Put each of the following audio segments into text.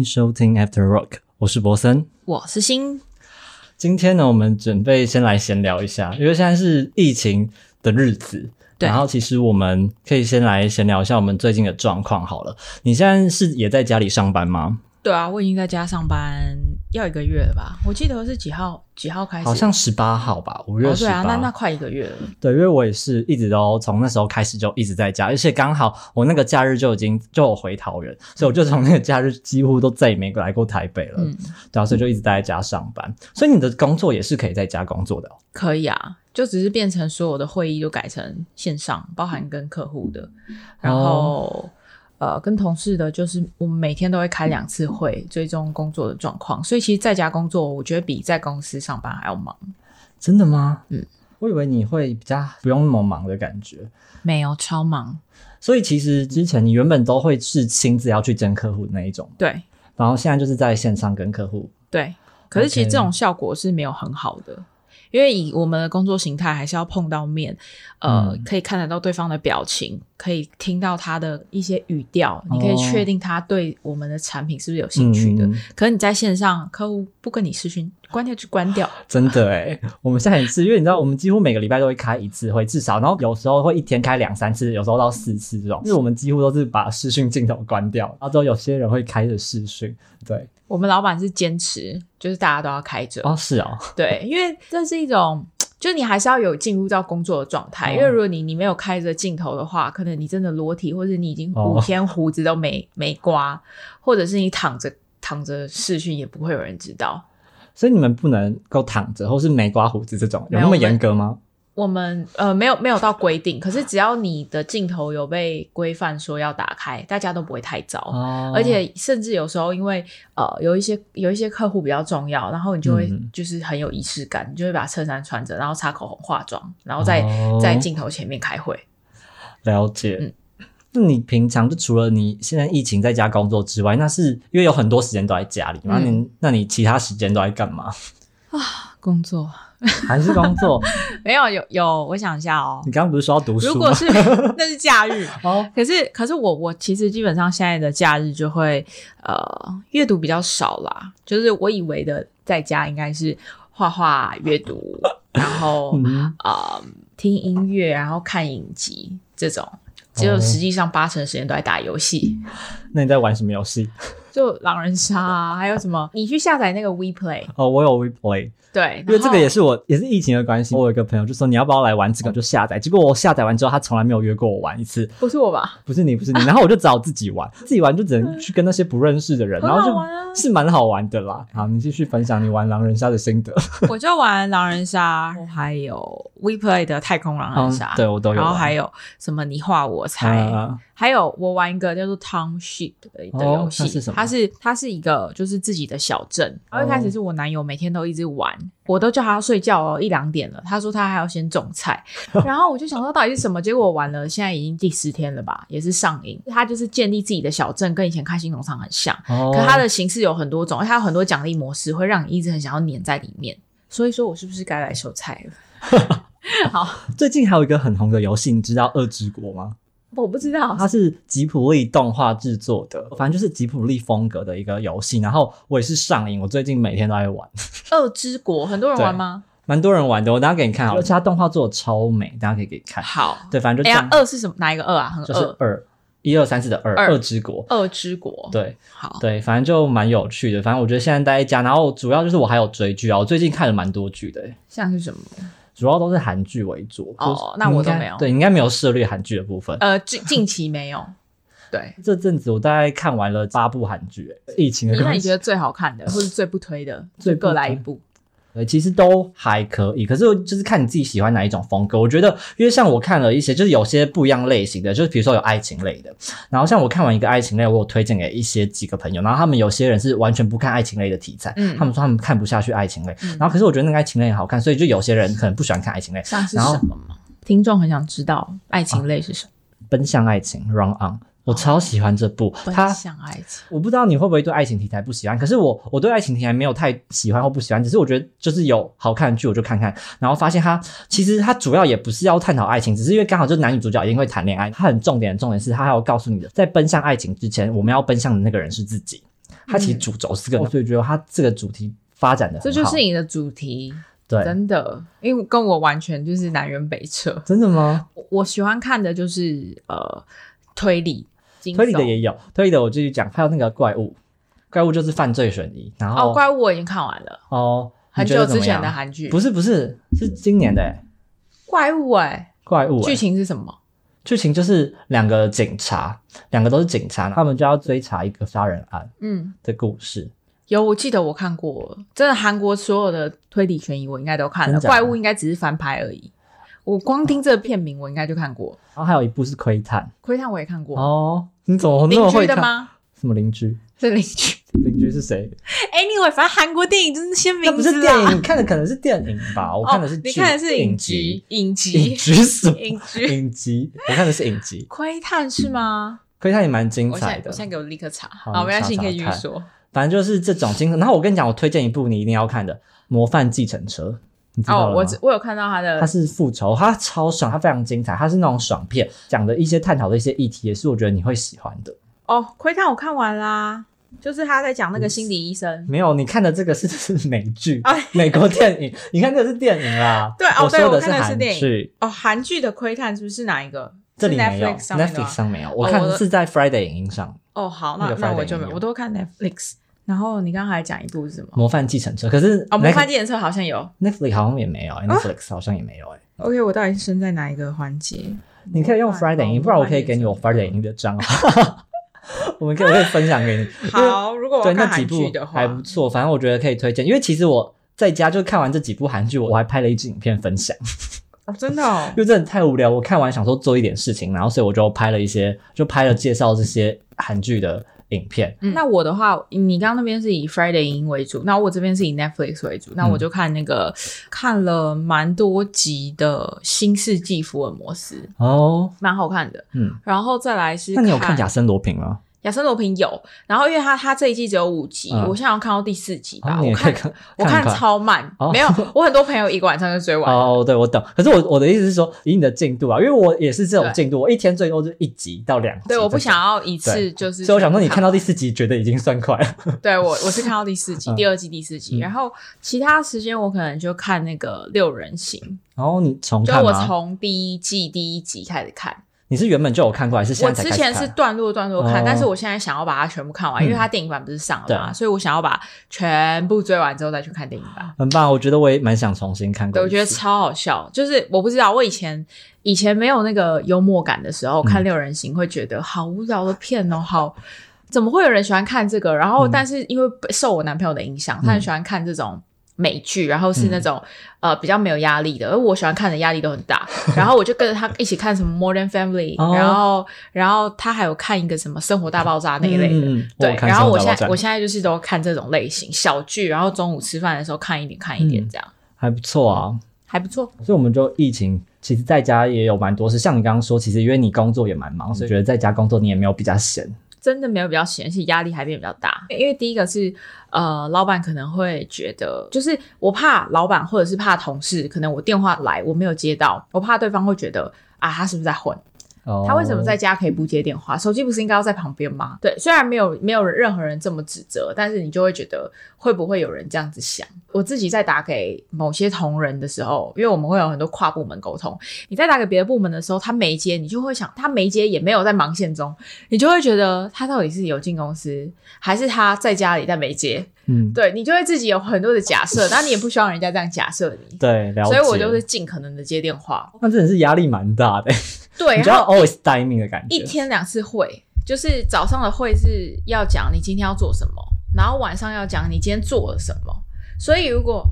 迎收听 After Rock，我是博森。我是新，今天呢，我们准备先来闲聊一下，因为现在是疫情的日子。然后其实我们可以先来闲聊一下我们最近的状况好了。你现在是也在家里上班吗？对啊，我已经在家上班要一个月了吧？我记得是几号几号开始？好像十八号吧，五月哦，十八、对啊，那那快一个月了。对，因为我也是一直都从那时候开始就一直在家，而且刚好我那个假日就已经就有回桃园，所以我就从那个假日几乎都再也没来过台北了。嗯，对啊，所以就一直待在家上班。所以你的工作也是可以在家工作的、哦。可以啊，就只是变成所有的会议都改成线上，包含跟客户的，然后、呃跟同事的，就是我们每天都会开两次会，追踪工作的状况。所以其实在家工作，我觉得比在公司上班还要忙。真的吗？嗯，我以为你会比较不用那么忙的感觉。没有超忙，所以其实之前你原本都会是亲自要去见客户那一种，对然后现在就是在线上跟客户。对。可是其实这种效果是没有很好的。因为以我们的工作形态，还是要碰到面，呃，嗯可以看得到对方的表情，可以听到他的一些语调，你可以哦确定他对我们的产品是不是有兴趣的。嗯可是你在线上，客户不跟你视讯，关掉就关掉。真的哎，我们现在也是，因为你知道，我们几乎每个礼拜都会开一次会，至少，然后有时候会一天开两三次，有时候到四次这种。就是我们几乎都是把视讯镜头关掉，然后之后有些人会开着视讯。对，我们老板是坚持，就是大家都要开着，哦，是哦，对，因为这是一种。就你还是要有进入到工作的状态，哦因为如果你你没有开着镜头的话，可能你真的裸体，或者你已经哦五天胡子都没、没刮，或者是你躺着躺着视讯，也不会有人知道。所以你们不能够躺着，或是没刮胡子这种，有那么严格吗？我们呃没有没有到规定，可是只要你的镜头有被规范说要打开，大家都不会太糟。哦而且甚至有时候，因为呃有一些有一些客户比较重要，然后你就会嗯就是很有仪式感，你就会把衬衫穿着，然后擦口红、化妆，然后在、哦在镜头前面开会。了解。嗯那你平常就除了你现在疫情在家工作之外，那是因为有很多时间都在家里嘛？嗯你那你其他时间都在干嘛？工作 还是工作？没有有有，我想一下哦你。刚刚不是说要读书吗？如果是 那是假日，哦，可是可是我我其实基本上现在的假日就会呃阅读比较少啦，就是我以为的在家应该是画画、阅读，然后嗯呃听音乐，然后看影集这种。只有哦实际上八成时间都在打游戏，那你在玩什么游戏？就狼人杀啊，还有什么？你去下载那个 WePlay，哦，我有 WePlay，对，因为这个也是是我也是疫情的关系。我有一个朋友就说你要不要来玩这个，就下载。结果我下载完之后，他从来没有约过我玩一次。不是我吧？不是你，不是你，然后我就只好自己玩，自己玩就只能去跟那些不认识的人，然后就是蛮好玩的啦。好，你继续分享你玩狼人杀的心得。我就玩狼人杀，还有 WePlay 的太空狼人杀，嗯对我都有玩然后还有什么你画我猜，啊还有我玩一个叫做 Township 的的哦游戏，那是什么它是它是一个就是自己的小镇。然后一开始是我男友每天都一直玩，我都叫他睡觉哦，一两点了，他说他还要先种菜，然后我就想说到底是什么，结果我玩了，现在已经第十天了吧，也是上瘾。他就是建立自己的小镇，跟以前开心农场很像，哦可它的形式有很多种，而且它有很多奖励模式，会让你一直很想要黏在里面。所以说我是不是该来收菜了？好，最近还有一个很红的游戏，你知道《恶之国》吗？我不知道它是吉普力动画制作的，反正就是吉普力风格的一个游戏。然后我也是上瘾，我最近每天都在玩，恶之国很多人玩吗？蛮多人玩的。我等下给你看好了，而且它动画做的超美，大家可以给你看。好，对，反正就二是什么？哪一个二啊？很就是二，二一二三四的二，二二之国。二之国。，对好，对，反正就蛮有趣的。反正我觉得现在待在家，然后主要就是我还有追剧啊，我最近看了蛮多剧的，像是什么？主要都是韩剧为主。哦那我都没有对，你应该没有涉猎韩剧的部分。呃，近近期没有。对，这阵子我大概看完了八部韩剧，欸疫情那你觉得最好看的，或者最不推的，最各来一部。对，其实都还可以，可是就是看你自己喜欢哪一种风格。我觉得，因为像我看了一些，就是有些不一样类型的，就是比如说有爱情类的，然后像我看完一个爱情类，我有推荐给一些几个朋友，然后他们有些人是完全不看爱情类的题材，嗯他们说他们看不下去爱情类，嗯然后可是我觉得那个爱情类很好看，所以就有些人可能不喜欢看爱情类，像是然后什么吗？听众很想知道爱情类是什么。奔向爱情，Run On，我超喜欢这部，它奔向爱情，我不知道你会不会对爱情题材不喜欢，可是我我对爱情题材没有太喜欢或不喜欢，只是我觉得就是有好看的剧我就看看，然后发现它其实它主要也不是要探讨爱情，只是因为刚好就是男女主角一定会谈恋爱，它很重点的重点是它还要告诉你的，在奔向爱情之前，我们要奔向的那个人是自己。它其实主轴是个，所以觉得它这个主题发展的这就是你的主题，对，真的，因为跟我完全就是南辕北辙。真的吗？我我喜欢看的就是呃推理、惊推理的也有，推理的我继续讲，还有那个怪物，怪物就是犯罪悬疑，然后哦，怪物我已经看完了，哦很久之前的样韩剧。不是不是是今年的欸怪物哎、怪物欸，剧情是什么？剧情就是两个警察，两个都是警察，他们就要追查一个杀人案嗯，的故事。有，我记得我看过，真的韩国所有的推理悬疑我应该都看了，怪物应该只是翻拍而已。我光听这个片名，我应该就看过。然后还有一部是窥探窥探我也看过，哦，你怎么那邻么会看？居的吗？什么邻居？是邻居。邻居是谁？Anyway，反正韩国电影就是些那不名字是电影，你看的可能是电影吧？我看的是哦，你剧看的是影集影集，影影集，什么？影集。影集，我看的是影集。窥探是吗？窥探也蛮精彩的在我现，在给我立刻查。好好，没关系，你可以继续说。反正就是这种精神。然后我跟你讲，我推荐一部你一定要看的《模范计程车》，你知道哦，我只我有看到他的他是复仇，他超爽，他非常精彩，他是那种爽片，讲的一些探讨的一些议题，也是我觉得你会喜欢的。哦，窥探我看完啦，就是他在讲那个心理医生。没有，你看的这个是是美剧，哎美国电影，你看这个是电影啦。对哦对我看的是电影剧，哦，韩剧的窥探是不是哪一个？这里没有 Netflix 上没有，我看是在 Friday 影音上，哦，好，那那我就没，有我都看 Netflix。然后你刚刚还讲一部是什么？《模范继承车》，可是哦，模范计程车好像有。Netflix 好像也没有欸，Netflix 好像也没有哎。OK，我到底是身在哪一个环节？你可以用 Friday 不然我可以给你我 Friday 的账号，我们可以我可以分享给你。好，如果我对那几部还，不错，反正我觉得可以推荐。因为其实我在家就看完这几部韩剧，我还拍了一支影片分享，哦，真的哦 因，为真的太无聊。我看完想说做一点事情，然后所以我就拍了一些，就拍了介绍这些韩剧的影片。那我的话，你刚刚那边是以 Friday 影音为主，那我这边是以 Netflix 为主，那嗯我就看那个、看了蛮多集的《新世纪福尔摩斯》，哦，蛮好看的。嗯，然后再来是那你有看《贾森罗平》吗？亚森罗平有，然后因为他他这一季只有五集，嗯我现在要看到第四集吧，我看也可以看，我看看超慢，哦没有，我很多朋友一个晚上就追完了。哦，对，我懂。可是我我的意思是说，以你的进度啊，因为我也是这种对进度，我一天最多就一集到两集。对，我不想。要一次就是，所以我想说，你看到第，四集，觉得已经算快了。对我我是看到第四集，嗯第二季第四集，嗯然后其他时间我可能就看那个六人行，然后你从就我吗？从第一季第一集开始看，你是原本就有看过，还是现我之？前是段落段落看，哦但是我现在想要把它全部看完，嗯因为它电影版不是上了嘛，所以我想要把全部追完之后再去看电影版。很棒，我觉得我也蛮想重新看过对，我觉得超好笑。就是我不知道，我以前以前没有那个幽默感的时候，嗯看六人行会觉得好无聊的片哦，好怎么会有人喜欢看这个？然后，嗯但是因为受我男朋友的影响，他很喜欢看这种。美剧，然后是那种、呃比较没有压力的，而我喜欢看的压力都很大，然后我就跟着他一起看什么 Modern Family，、哦然后然后他还有看一个什么生活大爆炸那一类的，对然后我现在我现在就是都看这种类型小剧，然后中午吃饭的时候看一点看一点嗯这样，还不错啊。还不错。所以我们就疫情，其实在家也有蛮多事。像你刚刚说，其实因为你工作也蛮忙，所以觉得在家工作你也没有比较闲。真的没有比较闲，是压力还变比较大。因为第一个是呃，老板可能会觉得，就是我怕老板或者是怕同事，可能我电话来我没有接到，我怕对方会觉得啊，他是不是在混？他为什么在家可以不接电话？手机不是应该要在旁边吗？对，虽然没有没有任何人这么指责，但是你就会觉得会不会有人这样子想？我自己在打给某些同仁的时候，因为我们会有很多跨部门沟通，你在打给别的部门的时候，他没接，你就会想他没接也没有在忙线中，你就会觉得他到底是有进公司，还是他在家里但没接？嗯，对你就会自己有很多的假设，但你也不希望人家这样假设你。对，了解。所以我就是尽可能的接电话，那真的是压力蛮大的，对，然后 always 待命的感觉。一天两次会，就是早上的会是要讲你今天要做什么，然后晚上要讲你今天做了什么。所以如果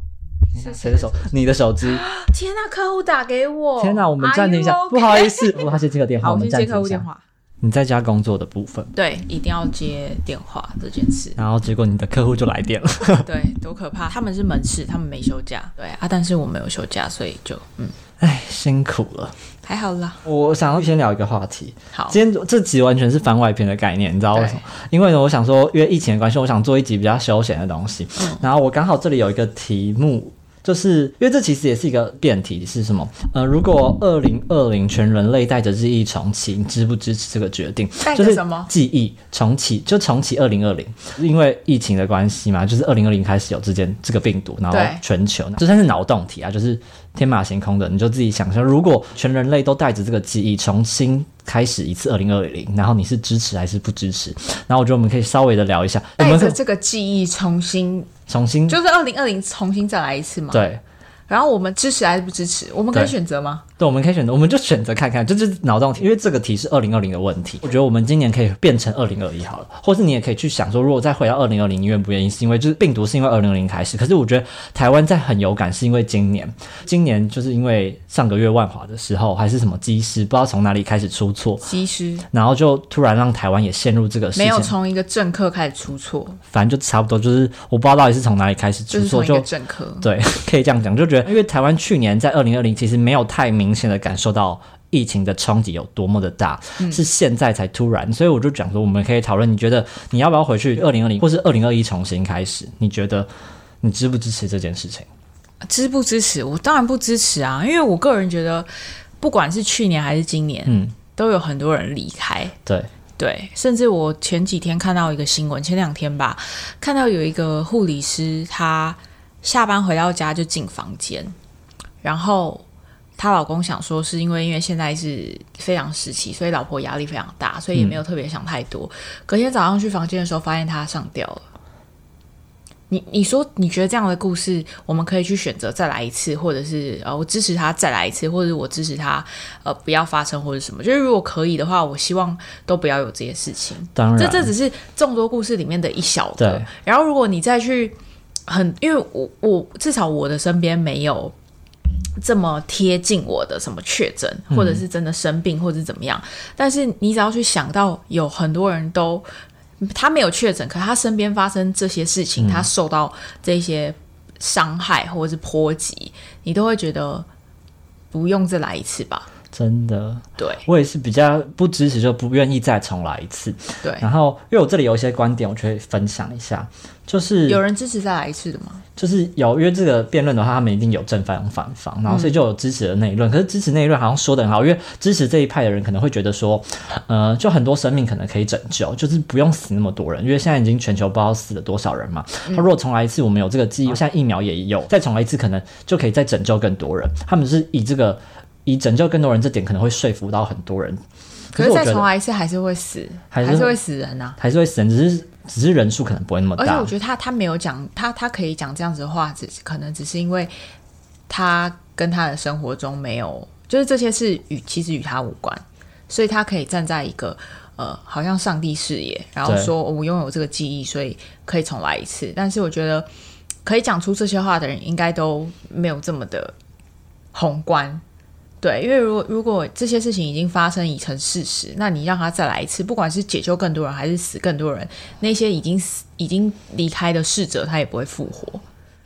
谁的手？你的手机？天呐，客户打给我！天哪，我们暂停一下 okay？不好意思，我他先接个电话，我们先接。客户电话。你在家工作的部分，对，一定要接电话这件事。然后结果你的客户就来电了。对，多可怕！他们是门市，他们没休假。对啊，但是我没有休假，所以就嗯哎，辛苦了。还好啦。我想要先聊一个话题，好，今天这集完全是番外篇的概念，你知道为什么？因为呢，我想说，因为疫情的关系，我想做一集比较休闲的东西。嗯然后我刚好这里有一个题目，就是因为这其实也是一个辩题，是什么？呃，如果二零二零全人类带着记忆重启，你支不支持这个决定？带就是着什么？记忆重启，就重启二零二零，因为疫情的关系嘛，就是二零二零开始有这件这个病毒，然后全球，就算是脑洞题啊，就是天马行空的，你就自己想象，如果全人类都带着这个记忆重新开始一次二零二零，然后你是支持还是不支持？然后我觉得我们可以稍微的聊一下，我们带着这个记忆重新，重新就是二零二零重新再来一次嘛？。对。然后我们支持还是不支持？我们可以选择吗？对，我们可以选择，我们就选择看看，这就是脑洞题，因为这个题是二零二零的问题。我觉得我们今年可以变成二零二一好了，或是你也可以去想说，如果再回到二零二零，你愿不愿意？是因为就是病毒是因为二零二零开始，可是我觉得台湾在很有感，是因为今年，今年就是因为上个月万华的时候，还是什么机师不知道从哪里开始出错，机师然后就突然让台湾也陷入这个事情没有，从一个政客开始出错，反正就差不多，就是我不知道到底是从哪里开始出错，就政客。对，可以这样讲，就觉得因为台湾去年在二零二零其实没有太明显的感受到疫情的冲击有多么的大，是现在才突然，所以我就讲说，我们可以讨论，你觉得你要不要回去二零二零或是二零二一重新开始？你觉得你支不支持这件事情？支不支持？我当然不支持啊，因为我个人觉得，不管是去年还是今年，嗯，都有很多人离开。对，对，甚至我前几天看到一个新闻，前两天吧，看到有一个护理师，他下班回到家就进房间，然后她老公想说是因为因为现在是非常时期，所以老婆压力非常大，所以也没有特别想太多。隔天早上去房间的时候，发现她上吊了。你你说你觉得这样的故事，我们可以去选择再来一次，或者是呃我支持他再来一次，或者我支持他呃不要发生或者什么？就是如果可以的话，我希望都不要有这些事情。当然，这这只是众多故事里面的一小个。然后如果你再去很，因为我我至少我的身边没有这么贴近我的什么确诊，或者是真的生病，或者是怎么样。但是你只要去想到有很多人都他没有确诊，可他身边发生这些事情，他受到这些伤害或者是波及，你都会觉得不用再来一次吧？真的，对我也是比较不支持，就不愿意再重来一次。对，然后，因为我这里有一些观点，我就会分享一下，就是有人支持再来一次的吗？就是有，因为这个辩论的话，他们一定有正方反方，然后所以就有支持的那一论。可是支持那一论好像说的很好，因为支持这一派的人可能会觉得说，呃，就很多生命可能可以拯救，就是不用死那么多人，因为现在已经全球不知道死了多少人嘛。他如果重来一次，我们有这个记忆，现在疫苗也有，再重来一次，可能就可以再拯救更多人。他们是以这个以拯救更多人这点，可能会说服到很多人。可是再重来一次还是会死，还是会死人呐、还是会死人，只是只是人数可能不会那么大而且我。觉得他他没有讲他他可以讲这样子的话，只是可能只是因为他跟他的生活中没有，就是这些事与其实与他无关，所以他可以站在一个呃好像上帝视野，然后对说我拥有这个记忆，所以可以重来一次。但是我觉得可以讲出这些话的人，应该都没有这么的宏观。对，因为如果如果这些事情已经发生已成事实，那你让他再来一次，不管是解救更多人还是死更多人，那些已经死已经离开的逝者，他也不会复活。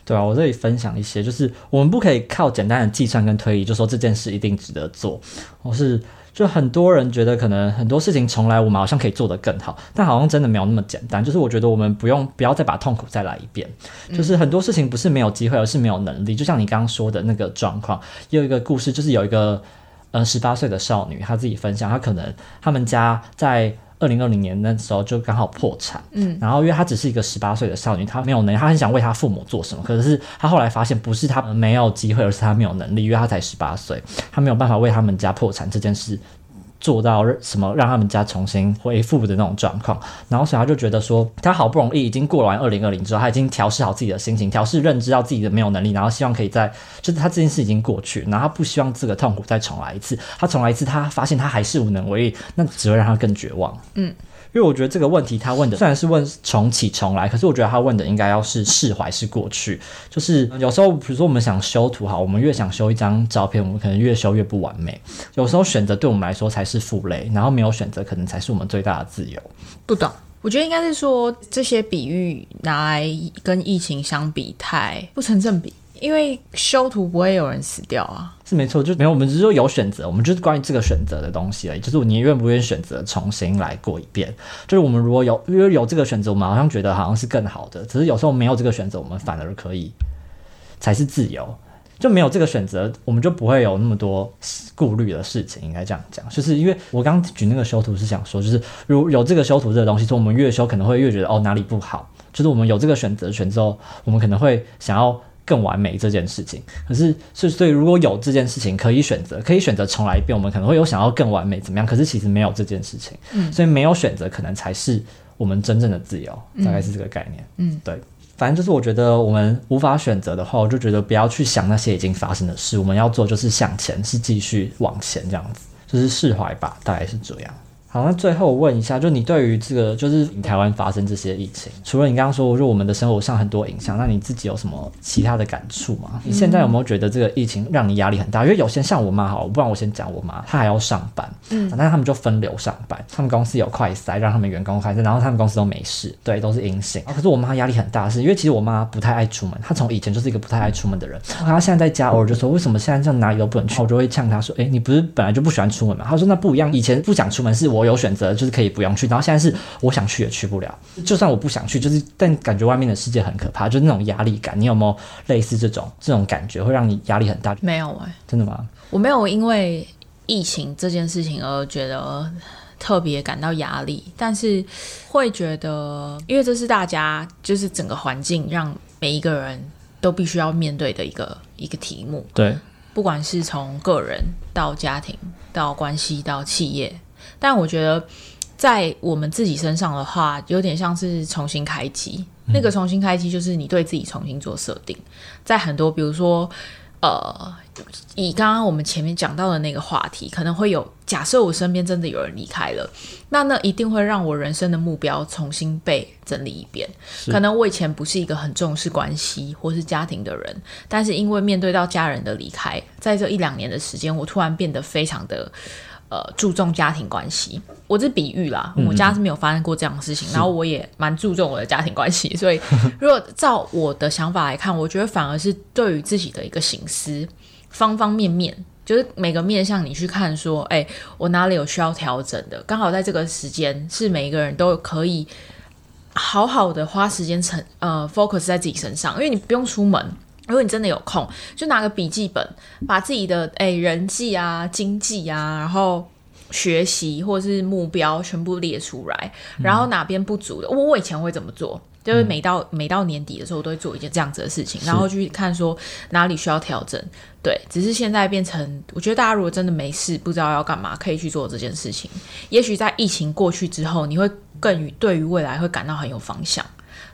对啊，我这里分享一些，就是我们不可以靠简单的计算跟推理就说这件事一定值得做，我是就很多人觉得可能很多事情重来我们好像可以做得更好，但好像真的没有那么简单。就是我觉得我们不用不要再把痛苦再来一遍，就是很多事情不是没有机会，而是没有能力。就像你刚刚说的那个状况，也有一个故事，就是有一个呃十八岁的少女，她自己分享，她可能他们家在。二零二零年那时候就刚好破产，嗯，然后因为她只是一个十八岁的少女，她没有能力，她很想为她父母做什么，可是她后来发现不是她没有机会，而是她没有能力，因为她才十八岁，她没有办法为他们家破产这件事做到什么让他们家重新恢复的那种状况，然后所以他就觉得说，他好不容易已经过完二零二零之后，他已经调试好自己的心情，调试认知到自己的没有能力，然后希望可以在就是他这件事已经过去，然后他不希望这个痛苦再重来一次，他重来一次，他发现他还是无能为力，那只会让他更绝望。嗯。因为我觉得这个问题他问的虽然是问重启重来，可是我觉得他问的应该要是释怀是过去。就是有时候，比如说我们想修图好，我们越想修一张照片，我们可能越修越不完美。有时候选择对我们来说才是负累，然后没有选择可能才是我们最大的自由。不懂。我觉得应该是说这些比喻拿来跟疫情相比太不成正比，因为修图不会有人死掉啊。是没错，就没有我们只是说有选择，我们就是关于这个选择的东西而已，就是你愿不愿意选择重新来过一遍。就是我们如果有因为有这个选择，我们好像觉得好像是更好的，只是有时候没有这个选择，我们反而可以才是自由。就没有这个选择，我们就不会有那么多顾虑的事情。应该这样讲，就是因为我刚举那个修图是想说，就是如有这个修图这个东西，说我们越修可能会越觉得哦哪里不好。就是我们有这个选择权之后，我们可能会想要更完美这件事情。可是，是所以如果有这件事情可以选择，可以选择重来一遍，我们可能会有想要更完美怎么样？可是其实没有这件事情，嗯，所以没有选择可能才是我们真正的自由，大概是这个概念，嗯，对。反正就是我觉得我们无法选择的话，我就觉得不要去想那些已经发生的事，我们要做就是向前，是继续往前这样子，就是释怀吧，大概是这样。好，那最后我问一下，就你对于这个就是台湾发生这些疫情，除了你刚刚说，就我们的生活上很多影响，那你自己有什么其他的感触吗？你现在有没有觉得这个疫情让你压力很大？因为有些像我妈，好，不然我先讲我妈，她还要上班，嗯，但是他们就分流上班，他们公司有快筛，让他们员工快筛，然后他们公司都没事，对，都是阴性。可是我妈压力很大，是因为其实我妈不太爱出门，她从以前就是一个不太爱出门的人，她现在在家偶尔就说，为什么现在这样哪里都不能去？我就会呛她说，哎，你不是本来就不喜欢出门吗？她说那不一样，以前不想出门是我有选择，就是可以。可以不用去，然后现在是我想去也去不了。就算我不想去，就是但感觉外面的世界很可怕，就是那种压力感。你有没有类似这种这种感觉，会让你压力很大？没有哎，真的吗？我没有因为疫情这件事情而觉得特别感到压力，但是会觉得，因为这是大家就是整个环境让每一个人都必须要面对的一个一个题目。对，不管是从个人到家庭到关系到企业。但我觉得，在我们自己身上的话，有点像是重新开机。那个重新开机，就是你对自己重新做设定。在很多，比如说，呃，以刚刚我们前面讲到的那个话题，可能会有假设我身边真的有人离开了，那那一定会让我人生的目标重新被整理一遍。可能我以前不是一个很重视关系或是家庭的人，但是因为面对到家人的离开，在这一两年的时间，我突然变得非常的。呃，注重家庭关系，我这比喻啦，我家是没有发生过这样的事情，然后我也蛮注重我的家庭关系，所以如果照我的想法来看，我觉得反而是对于自己的一个醒思，方方面面，就是每个面向你去看，说，哎，我哪里有需要调整的，刚好在这个时间是每一个人都可以好好的花时间成呃 focus 在自己身上，因为你不用出门。如果你真的有空，就拿个笔记本，把自己的诶人际啊、经济啊，然后学习或者是目标全部列出来，然后哪边不足的，我我以前会怎么做？就是每到每到年底的时候，我都会做一件这样子的事情，然后去看说哪里需要调整。对，只是现在变成，我觉得大家如果真的没事，不知道要干嘛，可以去做这件事情。也许在疫情过去之后，你会更于对于未来会感到很有方向。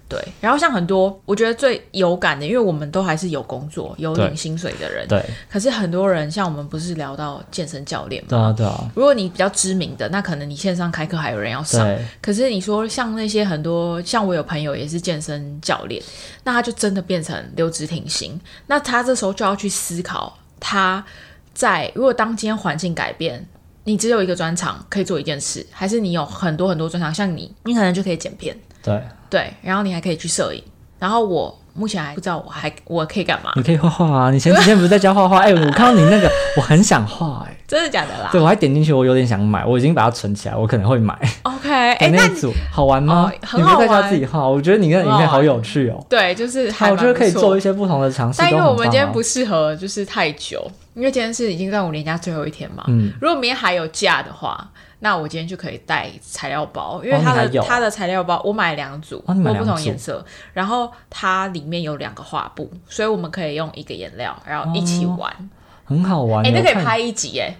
对，然后像很多，我觉得最有感的，因为我们都还是有工作、有领薪水的人。对。可是很多人，像我们不是聊到健身教练吗？对啊，对啊。如果你比较知名的，那可能你线上开课还有人要上。可是你说像那些很多，像我有朋友也是健身教练，那他就真的变成留职停薪。那他这时候就要去思考，他在如果当今天环境改变，你只有一个专长可以做一件事，还是你有很多很多专长？像你，你可能就可以剪片。对。对，然后你还可以去摄影，然后我目前还不知道我还我可以干嘛。你可以画画啊！你前几天不是在教画画？哎，我看到你那个，我很想画，哎，真的假的啦？对，我还点进去，我有点想买，我已经把它存起来，我可能会买。OK，哎，那组好玩吗？很好玩。你在家自己画，我觉得你那影片好有趣哦。对，就是我觉得可以做一些不同的尝试。但因为我们今天不适合就是太久，因为今天是已经在我年假最后一天嘛。嗯。如果明天还有假的话。那我今天就可以带材料包，因为它的它的材料包我买两组，不不同颜色，然后它里面有两个画布，所以我们可以用一个颜料，然后一起玩，很好玩。哎，那可以拍一集哎。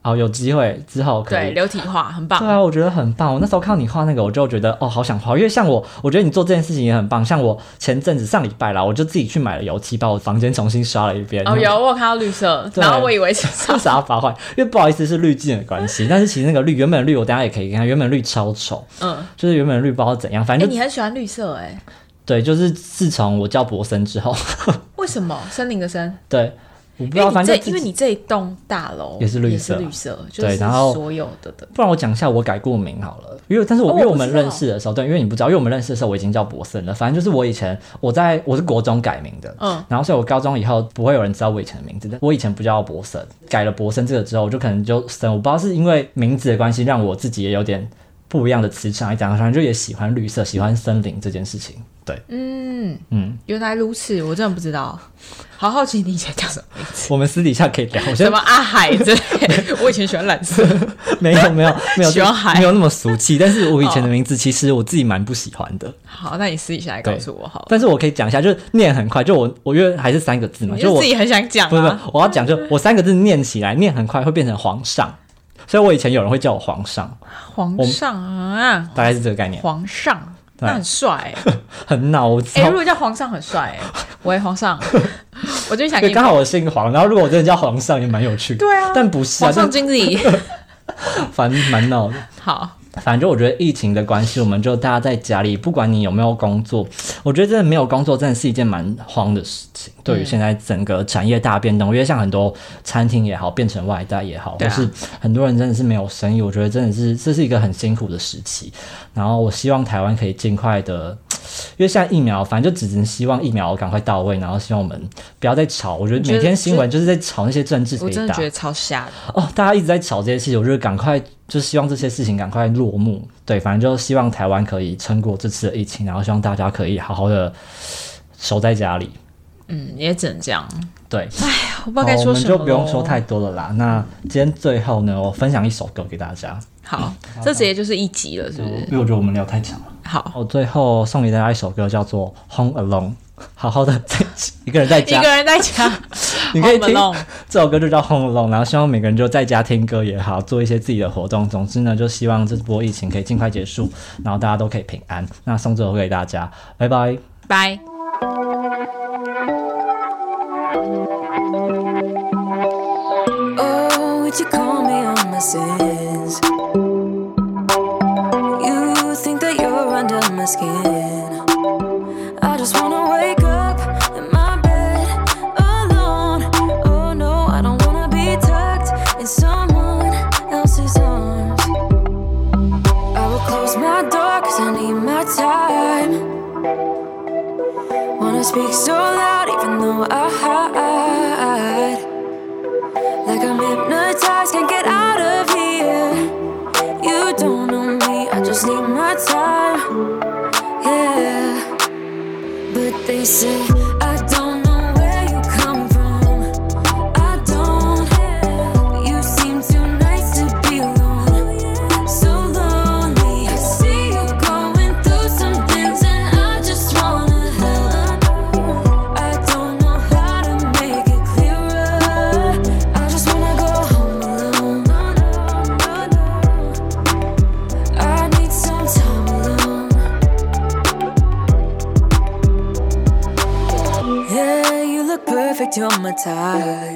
好，有机会之后可以对流体画很棒。对啊，我觉得很棒。我那时候看到你画那个，我就觉得哦，好想画。因为像我，我觉得你做这件事情也很棒。像我前阵子上礼拜啦，我就自己去买了油漆，把我房间重新刷了一遍。哦，有我看到绿色，然后我以为是 啥发坏，因为不好意思是滤镜的关系。但是其实那个绿原本绿，我等下也可以看，原本绿超丑。嗯，就是原本绿不知道怎样，反正你很喜欢绿色哎。对，就是自从我叫博森之后。为什么森林的森？对。我不知道，反正因为你这一栋大楼也是绿色，绿色，对，然后所有的的。不然我讲一下，我改过名好了，因为但是我因为我们认识的时候，对，因为你不知道，因为我们认识的时候我已经叫博森了。反正就是我以前我在我是国中改名的，嗯，然后所以我高中以后不会有人知道我以前的名字，但我以前不叫博森，改了博森这个之后，我就可能就森，我不知道是因为名字的关系，让我自己也有点不一样的磁场，讲反正就也喜欢绿色，喜欢森林这件事情。对，嗯，嗯，原来如此，我真的不知道。好好奇你以前叫什么名字？我们私底下可以聊。什么阿海之类？我以前喜欢蓝色。没有没有没有 喜欢海没有那么俗气，但是我以前的名字其实我自己蛮不喜欢的。好，那你私底下来告诉我好了。但是我可以讲一下，就是念很快，就我我因为还是三个字嘛，就我自己很想讲不是不我要讲就我三个字念起来念很快会变成皇上，所以我以前有人会叫我皇上，皇上啊，大概是这个概念，皇上，对那很帅欸。很脑子哎、欸如果叫皇上很帅欸、喂，皇上，我就想刚好我姓黄，然后如果我真的叫皇上也蛮有趣的，对啊，但不是啊，皇上但经理。反正蛮闹的。好，反正我觉得疫情的关系，我们就大家在家里，不管你有没有工作，我觉得真的没有工作真的是一件蛮慌的事情。对于现在整个产业大变动，因为像很多餐厅也好，变成外带也好，对啊或是很多人真的是没有生意，我觉得真的是这是一个很辛苦的时期。然后我希望台湾可以尽快的。因为现在疫苗，反正就只能希望疫苗赶快到位，然后希望我们不要再吵。我觉得每天新闻就是在吵那些政治我真的觉，得超瞎的。哦，大家一直在吵这些事情，我觉得赶快就希望这些事情赶快落幕。对，反正就希望台湾可以撑过这次的疫情，然后希望大家可以好好的守在家里。嗯，也只能这样。对，哎我不知道该好我们说什么就不用说太多了啦。那今天最后呢，我分享一首歌给大家，好，这直接就是一集了，是不是？因为我觉得我们聊太长了。好，我最后送给大家一首歌，叫做《Home Alone》，好好的在一个人在家一个，人在家，你可以听这首歌就叫《Home Alone》，然后希望每个人就在家听歌也好，做一些自己的活动。总之呢，就希望这波疫情可以尽快结束，然后大家都可以平安。那送这首歌给大家，拜拜。拜。Oh, would you call me on my? Skin. I just wanna wake up in my bed alone. Oh no, I don't wanna be tucked in someone else's arms. I will close my door cause I need my time. Wanna speak so listen. time